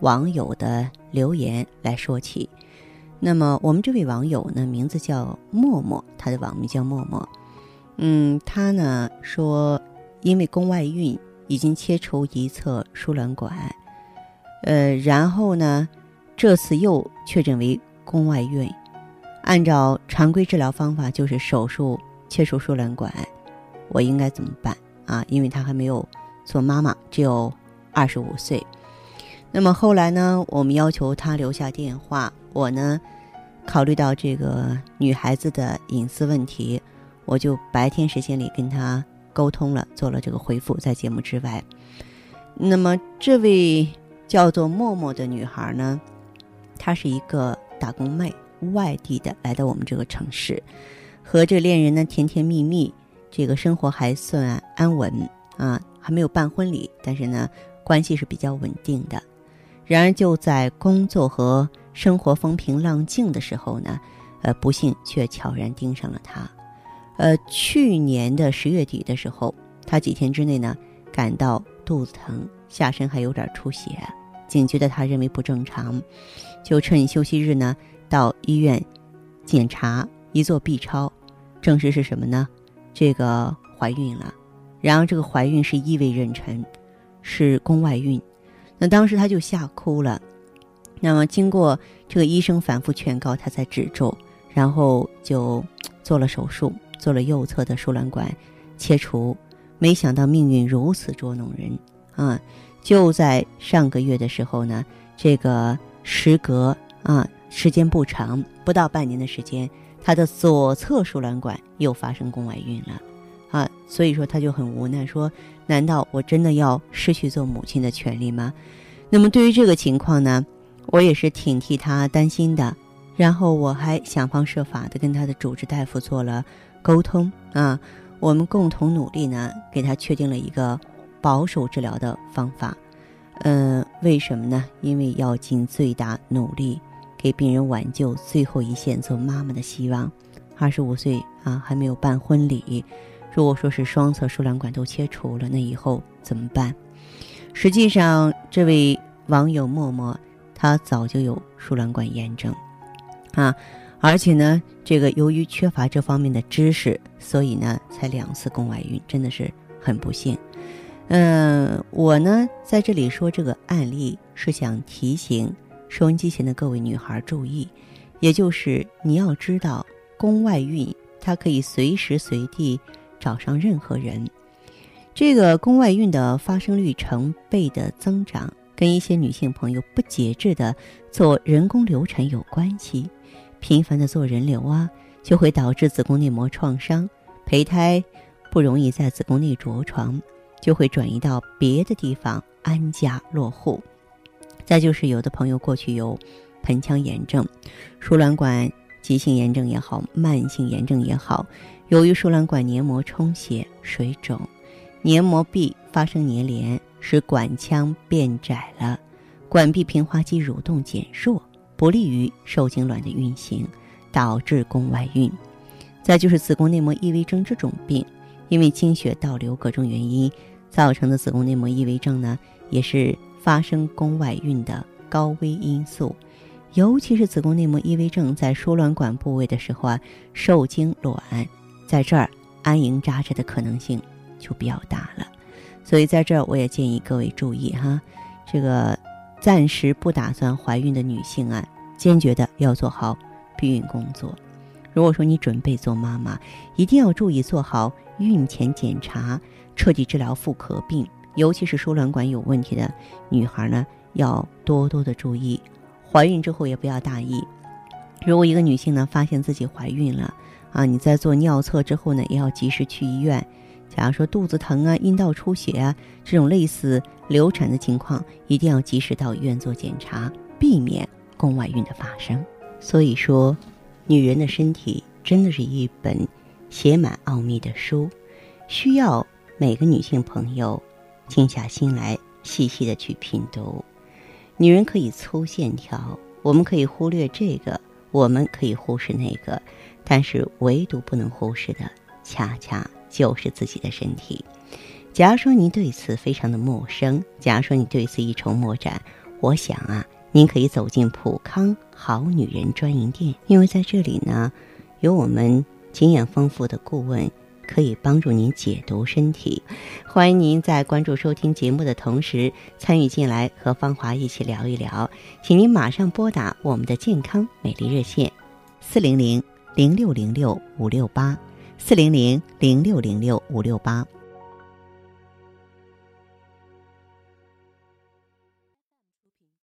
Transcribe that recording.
网友的留言来说起，那么我们这位网友呢，名字叫默默，他的网名叫默默。嗯，他呢说，因为宫外孕已经切除一侧输卵管，呃，然后呢，这次又确诊为宫外孕，按照常规治疗方法就是手术切除输卵管，我应该怎么办啊？因为他还没有做妈妈，只有二十五岁。那么后来呢？我们要求他留下电话。我呢，考虑到这个女孩子的隐私问题，我就白天时间里跟他沟通了，做了这个回复，在节目之外。那么这位叫做默默的女孩呢，她是一个打工妹，外地的，来到我们这个城市，和这恋人呢甜甜蜜蜜，这个生活还算安稳啊，还没有办婚礼，但是呢，关系是比较稳定的。然而，就在工作和生活风平浪静的时候呢，呃，不幸却悄然盯上了他。呃，去年的十月底的时候，他几天之内呢感到肚子疼，下身还有点出血，警觉的他认为不正常，就趁休息日呢到医院检查，一做 B 超，证实是什么呢？这个怀孕了。然而，这个怀孕是异味妊娠，是宫外孕。那当时他就吓哭了，那么经过这个医生反复劝告，他才止住，然后就做了手术，做了右侧的输卵管切除。没想到命运如此捉弄人啊！就在上个月的时候呢，这个时隔啊时间不长，不到半年的时间，他的左侧输卵管又发生宫外孕了。所以说他就很无奈，说：“难道我真的要失去做母亲的权利吗？”那么对于这个情况呢，我也是挺替他担心的。然后我还想方设法的跟他的主治大夫做了沟通啊，我们共同努力呢，给他确定了一个保守治疗的方法。嗯，为什么呢？因为要尽最大努力给病人挽救最后一线做妈妈的希望。二十五岁啊，还没有办婚礼。如果说是双侧输卵管都切除了，那以后怎么办？实际上，这位网友默默，他早就有输卵管炎症，啊，而且呢，这个由于缺乏这方面的知识，所以呢，才两次宫外孕，真的是很不幸。嗯，我呢在这里说这个案例，是想提醒收音机前的各位女孩注意，也就是你要知道，宫外孕它可以随时随地。找上任何人，这个宫外孕的发生率成倍的增长，跟一些女性朋友不节制的做人工流产有关系。频繁的做人流啊，就会导致子宫内膜创伤，胚胎不容易在子宫内着床，就会转移到别的地方安家落户。再就是有的朋友过去有盆腔炎症、输卵管急性炎症也好，慢性炎症也好。由于输卵管黏膜充血、水肿，黏膜壁发生粘连，使管腔变窄了，管壁平滑肌蠕动减弱，不利于受精卵的运行，导致宫外孕。再就是子宫内膜异位症这种病，因为经血倒流各种原因造成的子宫内膜异位症呢，也是发生宫外孕的高危因素。尤其是子宫内膜异位症在输卵管部位的时候啊，受精卵。在这儿安营扎寨的可能性就比较大了，所以在这儿我也建议各位注意哈，这个暂时不打算怀孕的女性啊，坚决的要做好避孕工作。如果说你准备做妈妈，一定要注意做好孕前检查，彻底治疗妇科病，尤其是输卵管有问题的女孩呢，要多多的注意。怀孕之后也不要大意。如果一个女性呢发现自己怀孕了啊，你在做尿测之后呢，也要及时去医院。假如说肚子疼啊、阴道出血啊这种类似流产的情况，一定要及时到医院做检查，避免宫外孕的发生。所以说，女人的身体真的是一本写满奥秘的书，需要每个女性朋友静下心来细细的去品读。女人可以粗线条，我们可以忽略这个，我们可以忽视那个，但是唯独不能忽视的，恰恰就是自己的身体。假如说您对此非常的陌生，假如说你对此一筹莫展，我想啊，您可以走进普康好女人专营店，因为在这里呢，有我们经验丰富的顾问。可以帮助您解读身体，欢迎您在关注收听节目的同时参与进来，和芳华一起聊一聊。请您马上拨打我们的健康美丽热线：四零零零六零六五六八，四零零零六零六五六八。